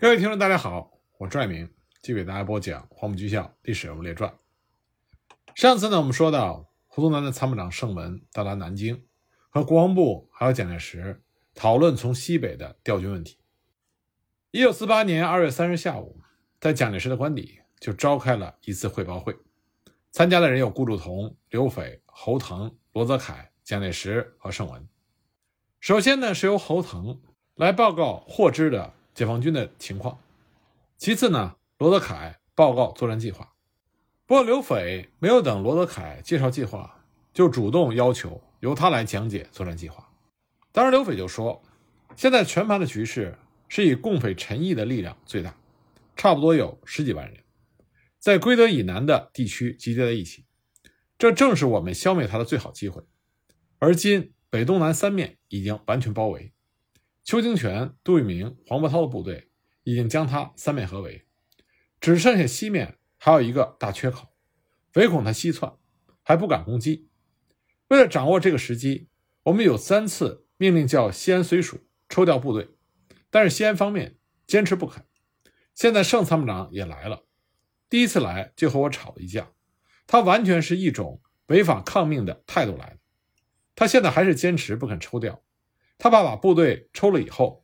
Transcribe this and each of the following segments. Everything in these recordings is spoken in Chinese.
各位听众，大家好，我拽明继续给大家播讲《黄埔军校历史人物列传》。上次呢，我们说到胡宗南的参谋长盛文到达南京，和国防部还有蒋介石讨论从西北的调军问题。一九四八年二月三日下午，在蒋介石的官邸就召开了一次汇报会，参加的人有顾祝同、刘斐、侯腾、罗泽楷、蒋介石和盛文。首先呢，是由侯腾来报告获知的。解放军的情况。其次呢，罗德凯报告作战计划。不过刘斐没有等罗德凯介绍计划，就主动要求由他来讲解作战计划。当时刘斐就说：“现在全盘的局势是以共匪陈毅的力量最大，差不多有十几万人，在归德以南的地区集结在一起，这正是我们消灭他的最好机会。而今北、东、南三面已经完全包围。”邱清泉、杜聿明、黄伯韬的部队已经将他三面合围，只剩下西面还有一个大缺口，唯恐他西窜，还不敢攻击。为了掌握这个时机，我们有三次命令叫西安绥署抽调部队，但是西安方面坚持不肯。现在盛参谋长也来了，第一次来就和我吵了一架，他完全是一种违法抗命的态度来的，他现在还是坚持不肯抽调。他怕把部队抽了以后，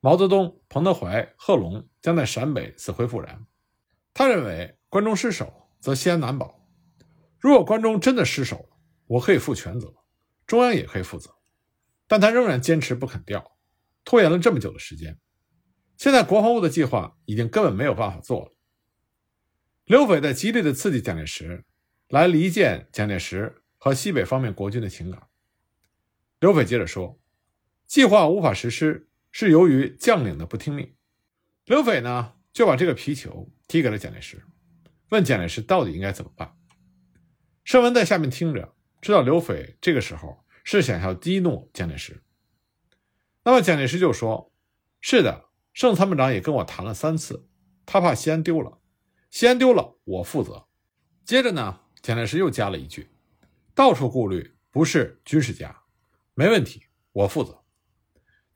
毛泽东、彭德怀、贺龙将在陕北死灰复燃。他认为关中失守，则西安难保。如果关中真的失守，我可以负全责，中央也可以负责。但他仍然坚持不肯调，拖延了这么久的时间。现在国防部的计划已经根本没有办法做了。刘斐在极力的刺激蒋介石，来离间蒋介石和西北方面国军的情感。刘斐接着说。计划无法实施，是由于将领的不听命。刘斐呢，就把这个皮球踢给了蒋介石，问蒋介石到底应该怎么办。盛文在下面听着，知道刘斐这个时候是想要激怒蒋介石。那么蒋介石就说：“是的，盛参谋长也跟我谈了三次，他怕西安丢了，西安丢了我负责。”接着呢，蒋介石又加了一句：“到处顾虑不是军事家，没问题，我负责。”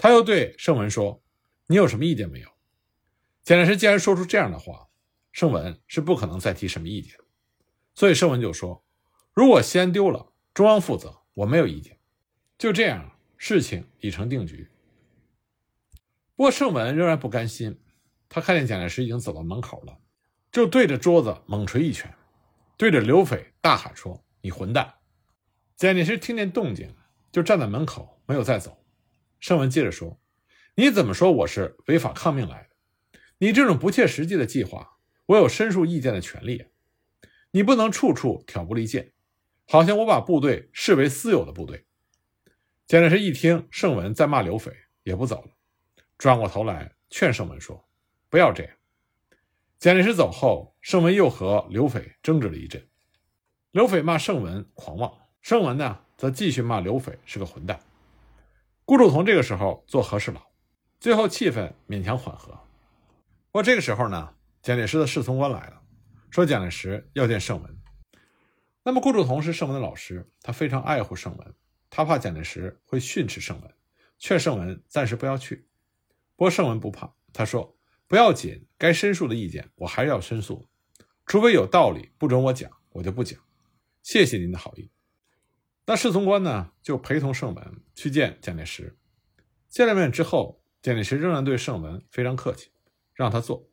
他又对盛文说：“你有什么意见没有？”蒋介石既然说出这样的话，盛文是不可能再提什么意见，所以盛文就说：“如果西安丢了，中央负责，我没有意见。”就这样，事情已成定局。不过盛文仍然不甘心，他看见蒋介石已经走到门口了，就对着桌子猛捶一拳，对着刘斐大喊说：“你混蛋！”蒋介石听见动静，就站在门口，没有再走。盛文接着说：“你怎么说我是违法抗命来的？你这种不切实际的计划，我有申诉意见的权利。你不能处处挑拨离间，好像我把部队视为私有的部队。”蒋介石一听盛文在骂刘斐，也不走了，转过头来劝盛文说：“不要这样。”蒋介石走后，盛文又和刘斐争执了一阵。刘斐骂盛文狂妄，盛文呢则继续骂刘斐是个混蛋。顾祝同这个时候做和事佬，最后气氛勉强缓和。不过这个时候呢，蒋介石的侍从官来了，说蒋介石要见盛文。那么顾祝同是盛文的老师，他非常爱护盛文，他怕蒋介石会训斥盛文，劝盛文暂时不要去。不过盛文不怕，他说不要紧，该申诉的意见我还是要申诉，除非有道理不准我讲，我就不讲。谢谢您的好意。那侍从官呢，就陪同盛文去见蒋介石。见了面之后，蒋介石仍然对盛文非常客气，让他坐。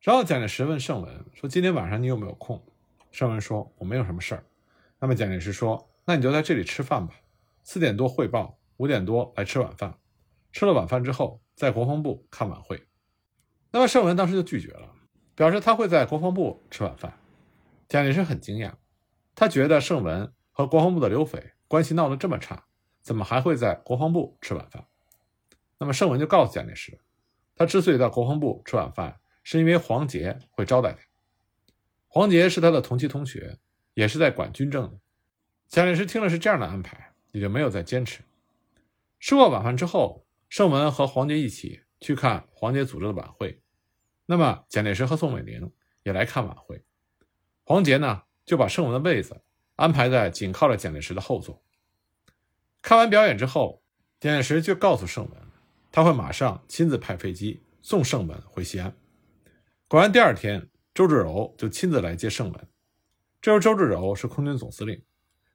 然后蒋介石问盛文说：“今天晚上你有没有空？”盛文说：“我没有什么事儿。”那么蒋介石说：“那你就在这里吃饭吧，四点多汇报，五点多来吃晚饭。吃了晚饭之后，在国防部看晚会。”那么盛文当时就拒绝了，表示他会在国防部吃晚饭。蒋介石很惊讶，他觉得盛文。和国防部的刘斐关系闹得这么差，怎么还会在国防部吃晚饭？那么盛文就告诉蒋介石，他之所以到国防部吃晚饭，是因为黄杰会招待他。黄杰是他的同期同学，也是在管军政的。蒋介石听了是这样的安排，也就没有再坚持。吃过晚饭之后，盛文和黄杰一起去看黄杰组织的晚会。那么蒋介石和宋美龄也来看晚会。黄杰呢就把盛文的位子。安排在紧靠着蒋介石的后座。看完表演之后，蒋介石就告诉盛文，他会马上亲自派飞机送盛文回西安。果然，第二天，周至柔就亲自来接盛文。这时候，周至柔是空军总司令，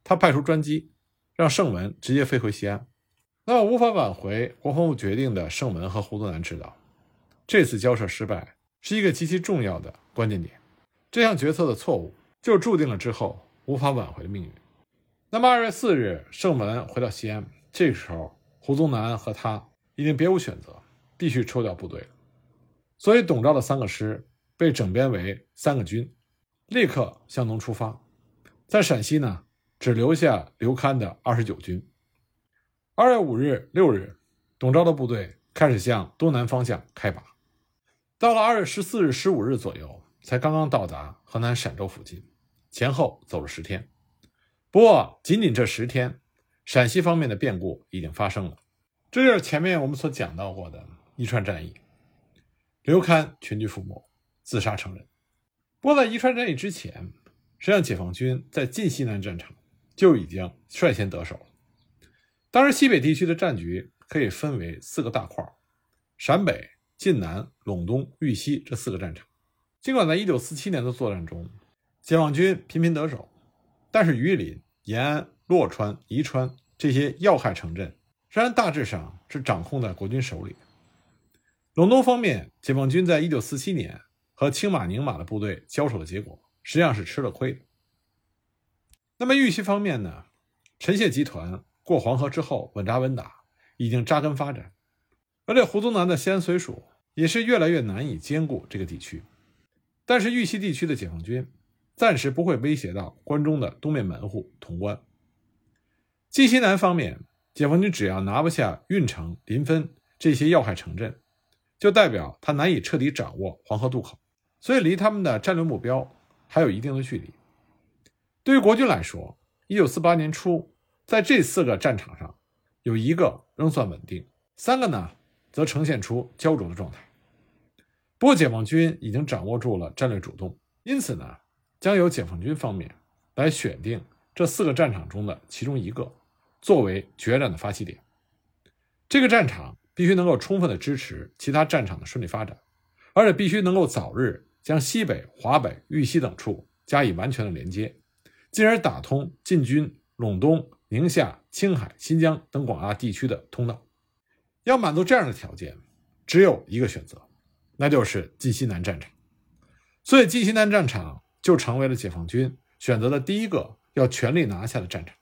他派出专机，让盛文直接飞回西安。那么，无法挽回国防部决定的盛文和胡宗南知道，这次交涉失败是一个极其重要的关键点。这项决策的错误，就注定了之后无法挽回的命运。那么，二月四日，盛文回到西安，这个时候，胡宗南和他已经别无选择，必须抽调部队了。所以，董昭的三个师被整编为三个军，立刻向东出发。在陕西呢，只留下刘戡的二十九军。二月五日、六日，董昭的部队开始向东南方向开拔。到了二月十四日、十五日左右，才刚刚到达河南陕州附近，前后走了十天。不过，仅仅这十天，陕西方面的变故已经发生了。这就是前面我们所讲到过的宜川战役。刘戡全军覆没，自杀成仁。不过，在宜川战役之前，实际上解放军在晋西南战场就已经率先得手了。当时，西北地区的战局可以分为四个大块：陕北、晋南、陇东、豫西这四个战场。尽管在1947年的作战中，解放军频频得手，但是榆林、延安、洛川、宜川这些要害城镇，仍然大致上是掌控在国军手里。陇东方面，解放军在1947年和青马、宁马的部队交手的结果，实际上是吃了亏。那么豫西方面呢？陈谢集团过黄河之后稳扎稳打，已经扎根发展，而这胡宗南的西安绥署也是越来越难以兼顾这个地区。但是豫西地区的解放军暂时不会威胁到关中的东面门户潼关。晋西南方面，解放军只要拿不下运城、临汾这些要害城镇。就代表他难以彻底掌握黄河渡口，所以离他们的战略目标还有一定的距离。对于国军来说，一九四八年初，在这四个战场上，有一个仍算稳定，三个呢则呈现出焦灼的状态。不过，解放军已经掌握住了战略主动，因此呢，将由解放军方面来选定这四个战场中的其中一个，作为决战的发起点。这个战场。必须能够充分的支持其他战场的顺利发展，而且必须能够早日将西北、华北、豫西等处加以完全的连接，进而打通晋军陇东、宁夏、青海、新疆等广大地区的通道。要满足这样的条件，只有一个选择，那就是晋西南战场。所以，晋西南战场就成为了解放军选择的第一个要全力拿下的战场。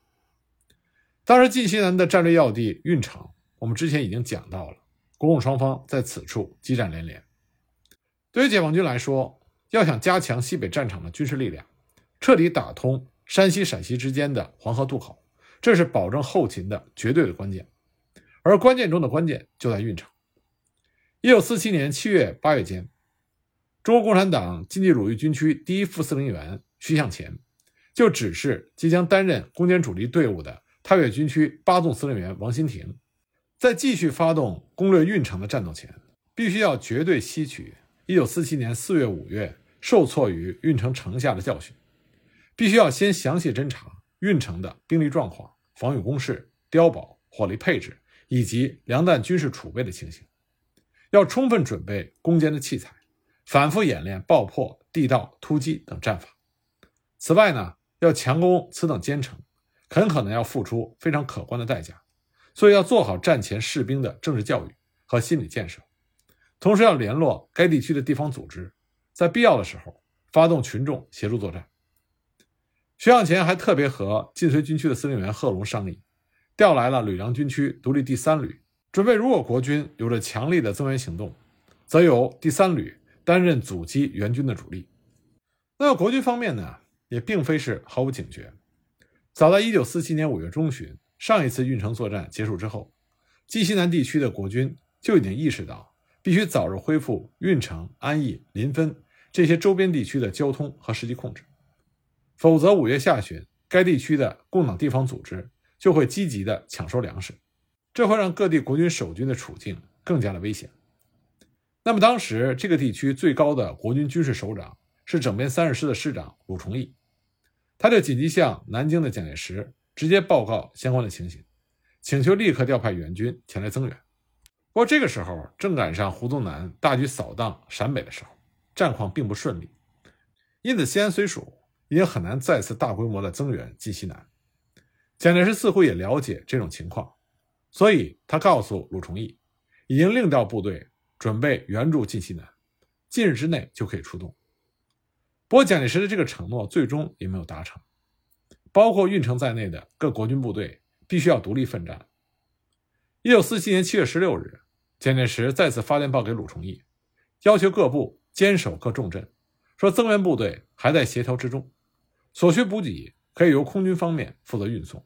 当时，晋西南的战略要地运城。我们之前已经讲到了，国共双方在此处激战连连。对于解放军来说，要想加强西北战场的军事力量，彻底打通山西、陕西之间的黄河渡口，这是保证后勤的绝对的关键。而关键中的关键就在运城。一九四七年七月、八月间，中国共产党晋冀鲁豫军区第一副司令员徐向前就指示即将担任攻坚主力队伍的太岳军区八纵司令员王新亭。在继续发动攻略运城的战斗前，必须要绝对吸取1947年4月、5月受挫于运城城下的教训，必须要先详细侦查运城的兵力状况、防御工事、碉堡、火力配置以及粮弹军事储备的情形，要充分准备攻坚的器材，反复演练爆破、地道突击等战法。此外呢，要强攻此等坚城，很可能要付出非常可观的代价。所以要做好战前士兵的政治教育和心理建设，同时要联络该地区的地方组织，在必要的时候发动群众协助作战。徐向前还特别和晋绥军区的司令员贺龙商议，调来了吕梁军区独立第三旅，准备如果国军有着强力的增援行动，则由第三旅担任阻击援军的主力。那么国军方面呢，也并非是毫无警觉，早在1947年5月中旬。上一次运城作战结束之后，晋西南地区的国军就已经意识到，必须早日恢复运城、安邑、临汾这些周边地区的交通和实际控制，否则五月下旬，该地区的共党地方组织就会积极的抢收粮食，这会让各地国军守军的处境更加的危险。那么当时这个地区最高的国军军事首长是整编三十师的师长鲁崇义，他就紧急向南京的蒋介石。直接报告相关的情形，请求立刻调派援军前来增援。不过这个时候正赶上胡宗南大举扫荡陕北的时候，战况并不顺利，因此西安绥署已经很难再次大规模的增援晋西南。蒋介石似乎也了解这种情况，所以他告诉鲁崇义，已经另调部队准备援助晋西南，近日之内就可以出动。不过蒋介石的这个承诺最终也没有达成，包括运城在内的各国军部队必须要独立奋战。一九四七年七月十六日。蒋介石再次发电报给鲁崇义，要求各部坚守各重镇，说增援部队还在协调之中，所需补给可以由空军方面负责运送。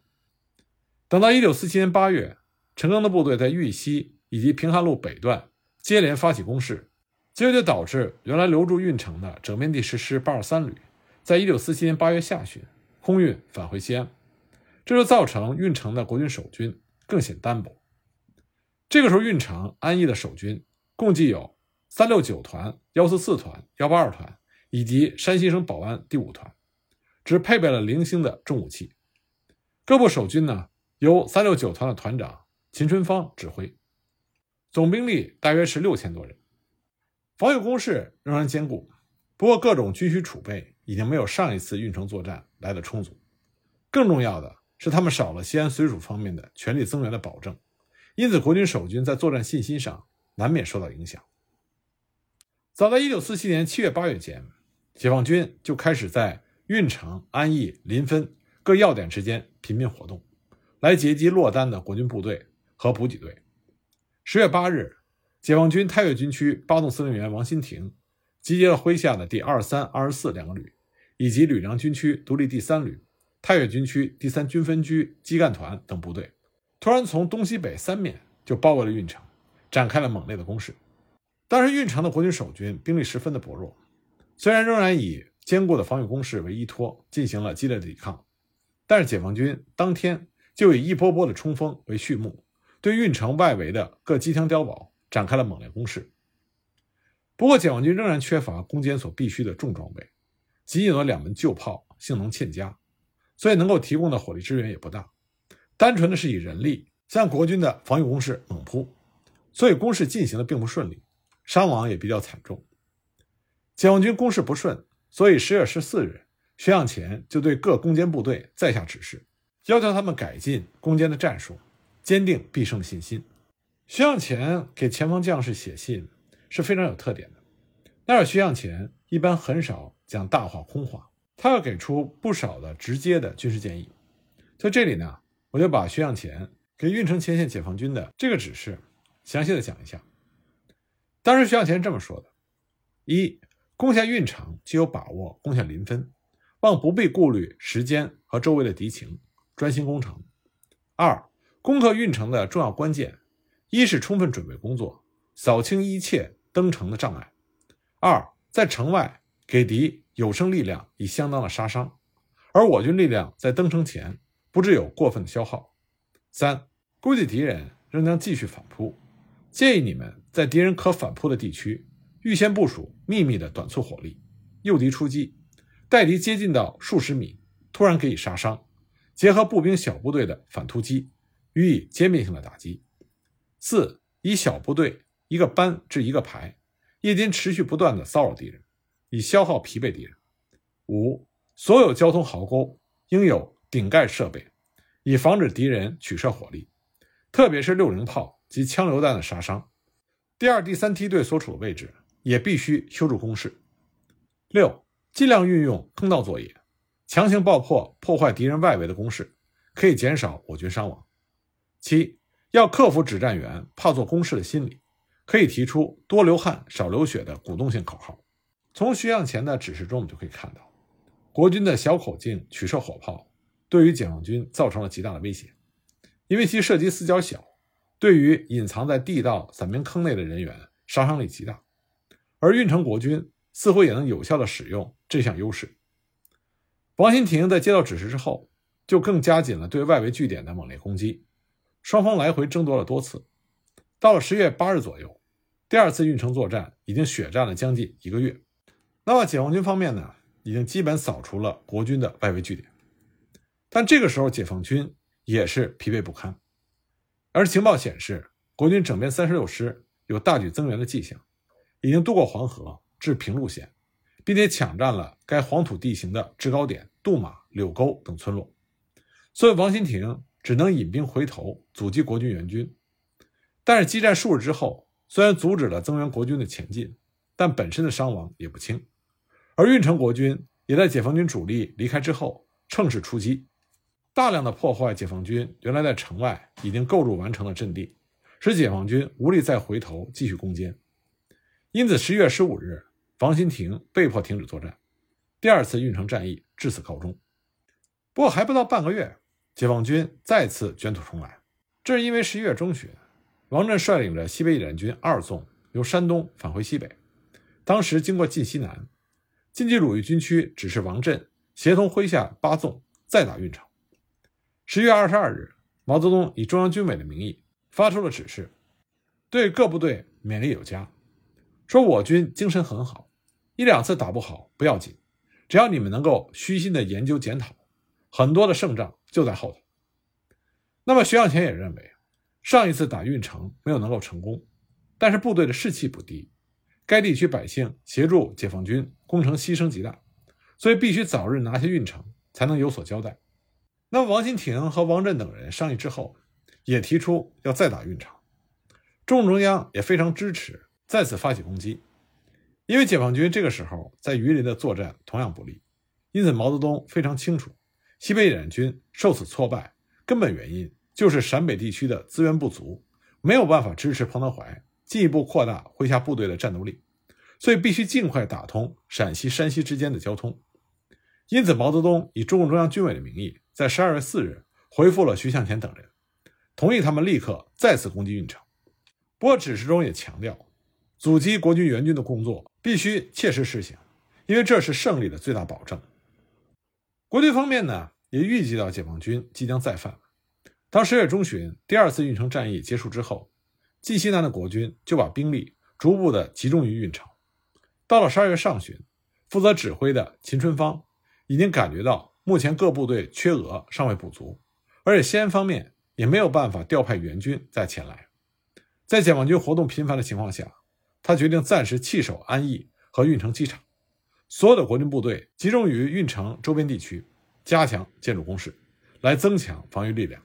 等到一九四七年八月，陈赓的部队在豫西以及平汉路北段接连发起攻势，结果就导致原来留驻运城的整编第十师八二三旅，在一九四七年八月下旬空运返回西安，这就造成运城的国军守军更显单薄。这个时候，运城安义的守军共计有三六九团、幺四四团、幺八二团以及山西省保安第五团，只配备了零星的重武器。各部守军呢，由三六九团的团长秦春芳指挥，总兵力大约是六千多人。防御工事仍然坚固，不过各种军需储备已经没有上一次运城作战来的充足。更重要的是，他们少了西安绥署方面的全力增援的保证。因此，国军守军在作战信心上难免受到影响。早在1947年7月、8月间，解放军就开始在运城、安义、临汾各要点之间频频活动，来截击落单的国军部队和补给队。10月8日，解放军太岳军区八纵司令员王新亭集结了麾下的第二三、二十四两个旅，以及吕梁军区独立第三旅、太岳军区第三军分区基干团等部队。突然从东西北三面就包围了运城，展开了猛烈的攻势。当时运城的国军守军兵力十分的薄弱，虽然仍然以坚固的防御工事为依托进行了激烈的抵抗，但是解放军当天就以一波波的冲锋为序幕，对运城外围的各机枪碉堡展开了猛烈攻势。不过解放军仍然缺乏攻坚所必需的重装备，仅有的两门旧炮性能欠佳，所以能够提供的火力支援也不大。单纯的是以人力向国军的防御工事猛扑，所以攻势进行的并不顺利，伤亡也比较惨重。解放军攻势不顺，所以十月十四日，徐向前就对各攻坚部队再下指示，要求他们改进攻坚的战术，坚定必胜信心。徐向前给前方将士写信是非常有特点的，但是徐向前一般很少讲大话空话，他要给出不少的直接的军事建议。在这里呢。我就把徐向前给运城前线解放军的这个指示详细的讲一下。当时徐向前这么说的：一，攻下运城就有把握攻下临汾，望不必顾虑时间和周围的敌情，专心攻城。二，攻克运城的重要关键，一是充分准备工作，扫清一切登城的障碍；二，在城外给敌有生力量以相当的杀伤，而我军力量在登城前。不致有过分的消耗。三，估计敌人仍将继续反扑，建议你们在敌人可反扑的地区预先部署秘密的短促火力，诱敌出击，待敌接近到数十米，突然给予杀伤，结合步兵小部队的反突击，予以歼灭性的打击。四，以小部队一个班至一个排，夜间持续不断的骚扰敌人，以消耗疲惫敌人。五，所有交通壕沟应有。顶盖设备，以防止敌人取射火力，特别是六零炮及枪榴弹的杀伤。第二、第三梯队所处的位置也必须修筑工事。六，尽量运用坑道作业，强行爆破破坏敌人外围的工事，可以减少我军伤亡。七，要克服指战员怕做攻势的心理，可以提出多流汗少流血的鼓动性口号。从徐向前的指示中，我们就可以看到，国军的小口径取射火炮。对于解放军造成了极大的威胁，因为其射击死角小，对于隐藏在地道散兵坑内的人员杀伤力极大，而运城国军似乎也能有效地使用这项优势。王新亭在接到指示之后，就更加紧了对外围据点的猛烈攻击，双方来回争夺了多次。到了十月八日左右，第二次运城作战已经血战了将近一个月。那么解放军方面呢，已经基本扫除了国军的外围据点。但这个时候，解放军也是疲惫不堪。而情报显示，国军整编三十六师有大举增援的迹象，已经渡过黄河至平陆县，并且抢占了该黄土地形的制高点杜马、柳沟等村落。所以王新亭只能引兵回头阻击国军援军。但是激战数日之后，虽然阻止了增援国军的前进，但本身的伤亡也不轻。而运城国军也在解放军主力离开之后乘势出击。大量的破坏解放军原来在城外已经构筑完成的阵地，使解放军无力再回头继续攻坚。因此，十一月十五日，王新亭被迫停止作战，第二次运城战役至此告终。不过，还不到半个月，解放军再次卷土重来。这是因为十一月中旬，王震率领着西北野战军二纵由山东返回西北，当时经过晋西南，晋冀鲁豫军区指示王震协同麾下八纵再打运城。十月二十二日，毛泽东以中央军委的名义发出了指示，对各部队勉励有加，说我军精神很好，一两次打不好不要紧，只要你们能够虚心的研究检讨，很多的胜仗就在后头。那么徐向前也认为，上一次打运城没有能够成功，但是部队的士气不低，该地区百姓协助解放军攻城牺牲极大，所以必须早日拿下运城，才能有所交代。那么，王新亭和王震等人商议之后，也提出要再打运城。中共中央也非常支持再次发起攻击，因为解放军这个时候在榆林的作战同样不利，因此毛泽东非常清楚，西北野战军受此挫败，根本原因就是陕北地区的资源不足，没有办法支持彭德怀进一步扩大麾下部队的战斗力，所以必须尽快打通陕西、山西之间的交通。因此，毛泽东以中共中央军委的名义。在十二月四日，回复了徐向前等人，同意他们立刻再次攻击运城。不过指示中也强调，阻击国军援军的工作必须切实实行，因为这是胜利的最大保证。国军方面呢，也预计到解放军即将再犯。当十月中旬第二次运城战役结束之后，晋西南的国军就把兵力逐步的集中于运城。到了十二月上旬，负责指挥的秦春芳已经感觉到。目前各部队缺额尚未补足，而且西安方面也没有办法调派援军再前来。在解放军活动频繁的情况下，他决定暂时弃守安义和运城机场，所有的国军部队集中于运城周边地区，加强建筑工事，来增强防御力量。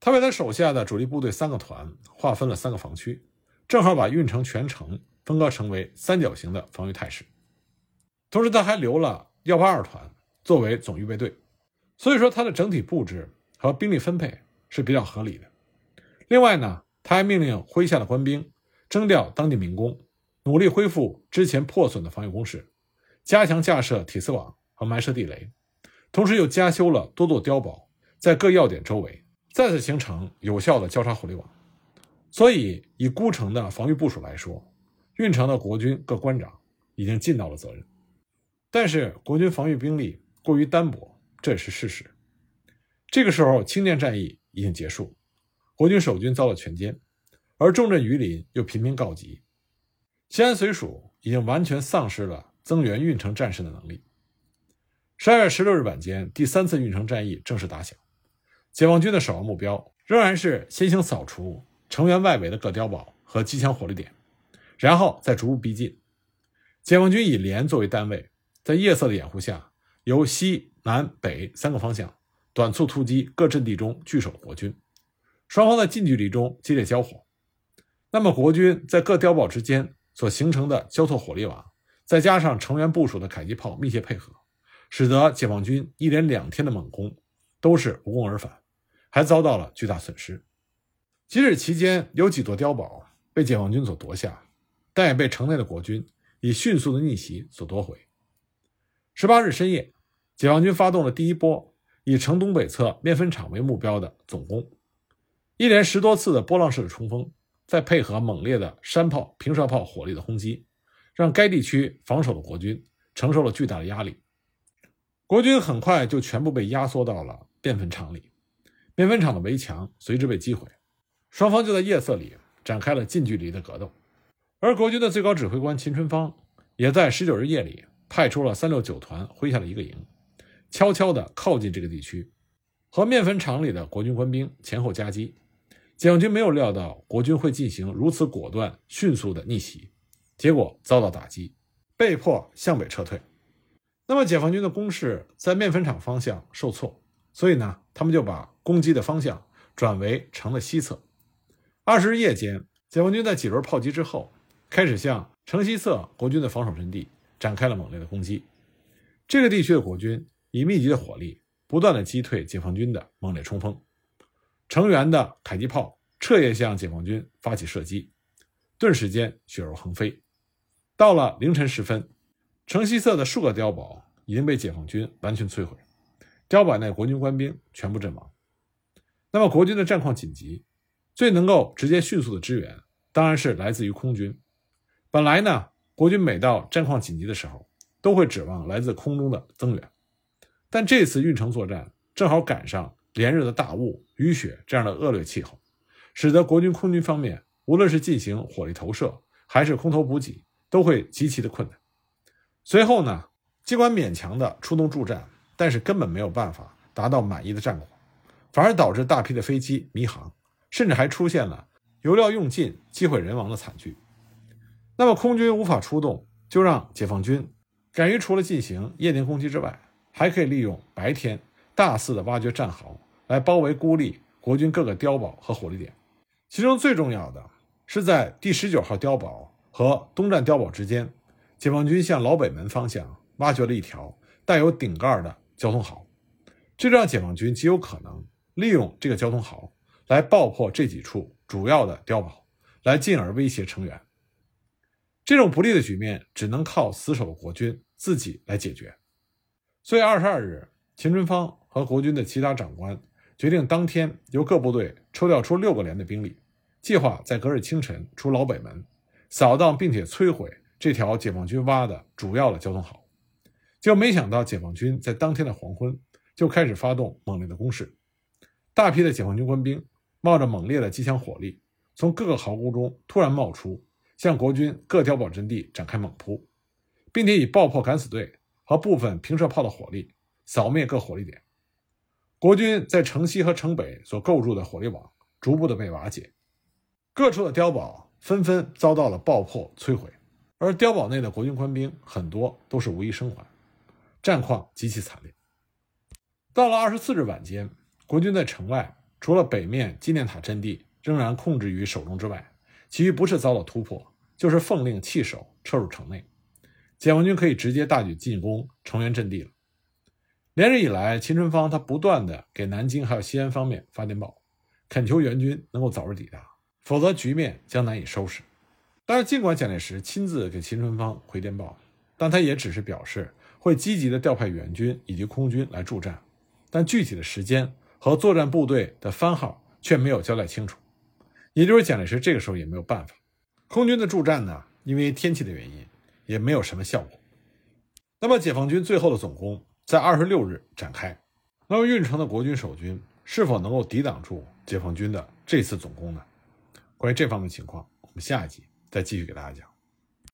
他为他手下的主力部队三个团划分了三个防区，正好把运城全城分割成为三角形的防御态势。同时，他还留了幺八二团。作为总预备队，所以说他的整体布置和兵力分配是比较合理的。另外呢，他还命令麾下的官兵征调当地民工，努力恢复之前破损的防御工事，加强架设铁丝网和埋设地雷，同时又加修了多座碉堡，在各要点周围再次形成有效的交叉火力网。所以，以孤城的防御部署来说，运城的国军各官长已经尽到了责任，但是国军防御兵力。过于单薄，这也是事实。这个时候，清涧战役已经结束，国军守军遭到全歼，而重镇榆林又频频告急，西安绥署已经完全丧失了增援运城战事的能力。十二月十六日晚间，第三次运城战役正式打响，解放军的首要目标仍然是先行扫除城垣外围的各碉堡和机枪火力点，然后再逐步逼近。解放军以连作为单位，在夜色的掩护下。由西南北三个方向短促突击各阵地中据守国军，双方在近距离中激烈交火。那么国军在各碉堡之间所形成的交错火力网，再加上成员部署的迫击炮密切配合，使得解放军一连两天的猛攻都是无功而返，还遭到了巨大损失。即使期间有几座碉堡被解放军所夺下，但也被城内的国军以迅速的逆袭所夺回。十八日深夜。解放军发动了第一波以城东北侧面粉厂为目标的总攻，一连十多次的波浪式的冲锋，再配合猛烈的山炮、平射炮火力的轰击，让该地区防守的国军承受了巨大的压力。国军很快就全部被压缩到了面粉厂里，面粉厂的围墙随之被击毁，双方就在夜色里展开了近距离的格斗。而国军的最高指挥官秦春芳也在十九日夜里派出了三六九团麾下的一个营。悄悄地靠近这个地区，和面粉厂里的国军官兵前后夹击，解放军没有料到国军会进行如此果断、迅速的逆袭，结果遭到打击，被迫向北撤退。那么，解放军的攻势在面粉厂方向受挫，所以呢，他们就把攻击的方向转为城的西侧。二十日夜间，解放军在几轮炮击之后，开始向城西侧国军的防守阵地展开了猛烈的攻击。这个地区的国军以密集的火力，不断的击退解放军的猛烈冲锋。成员的迫击炮彻夜向解放军发起射击，顿时间血肉横飞。到了凌晨时分，城西侧的数个碉堡已经被解放军完全摧毁，碉堡内国军官兵全部阵亡。那么国军的战况紧急，最能够直接迅速的支援，当然是来自于空军。本来呢，国军每到战况紧急的时候，都会指望来自空中的增援，但这次运城作战正好赶上。连日的大雾、雨雪这样的恶劣气候，使得国军空军方面无论是进行火力投射，还是空投补给，都会极其的困难。随后呢，尽管勉强的出动助战，但是根本没有办法达到满意的战果，反而导致大批的飞机迷航，甚至还出现了油料用尽、机毁人亡的惨剧。那么空军无法出动，就让解放军敢于除了进行夜间攻击之外，还可以利用白天大肆的挖掘战壕。来包围孤立国军各个碉堡和火力点，其中最重要的是在第十九号碉堡和东站碉堡之间，解放军向老北门方向挖掘了一条带有顶盖的交通壕，这让解放军极有可能利用这个交通壕来爆破这几处主要的碉堡，来进而威胁成员。这种不利的局面只能靠死守的国军自己来解决。所以二十二日，秦春芳和国军的其他长官。决定当天由各部队抽调出六个连的兵力，计划在隔日清晨出老北门，扫荡并且摧毁这条解放军挖的主要的交通壕。就没想到解放军在当天的黄昏就开始发动猛烈的攻势，大批的解放军官兵冒着猛烈的机枪火力，从各个壕沟中突然冒出，向国军各碉堡阵地展开猛扑，并且以爆破敢死队和部分平射炮的火力扫灭各火力点。国军在城西和城北所构筑的火力网逐步的被瓦解，各处的碉堡纷纷遭到了爆破摧毁，而碉堡内的国军官兵很多都是无一生还，战况极其惨烈。到了二十四日晚间，国军在城外除了北面纪念塔阵地仍然控制于手中之外，其余不是遭到突破，就是奉令弃守，撤入城内，解放军可以直接大举进攻成员阵地了。连日以来，秦春芳他不断的给南京还有西安方面发电报，恳求援军能够早日抵达，否则局面将难以收拾。但是，尽管蒋介石亲自给秦春芳回电报，但他也只是表示会积极的调派援军以及空军来助战，但具体的时间和作战部队的番号却没有交代清楚。也就是蒋介石这个时候也没有办法，空军的助战呢，因为天气的原因，也没有什么效果。那么，解放军最后的总攻。在二十六日展开，那么运城的国军守军是否能够抵挡住解放军的这次总攻呢？关于这方面情况，我们下一集再继续给大家讲。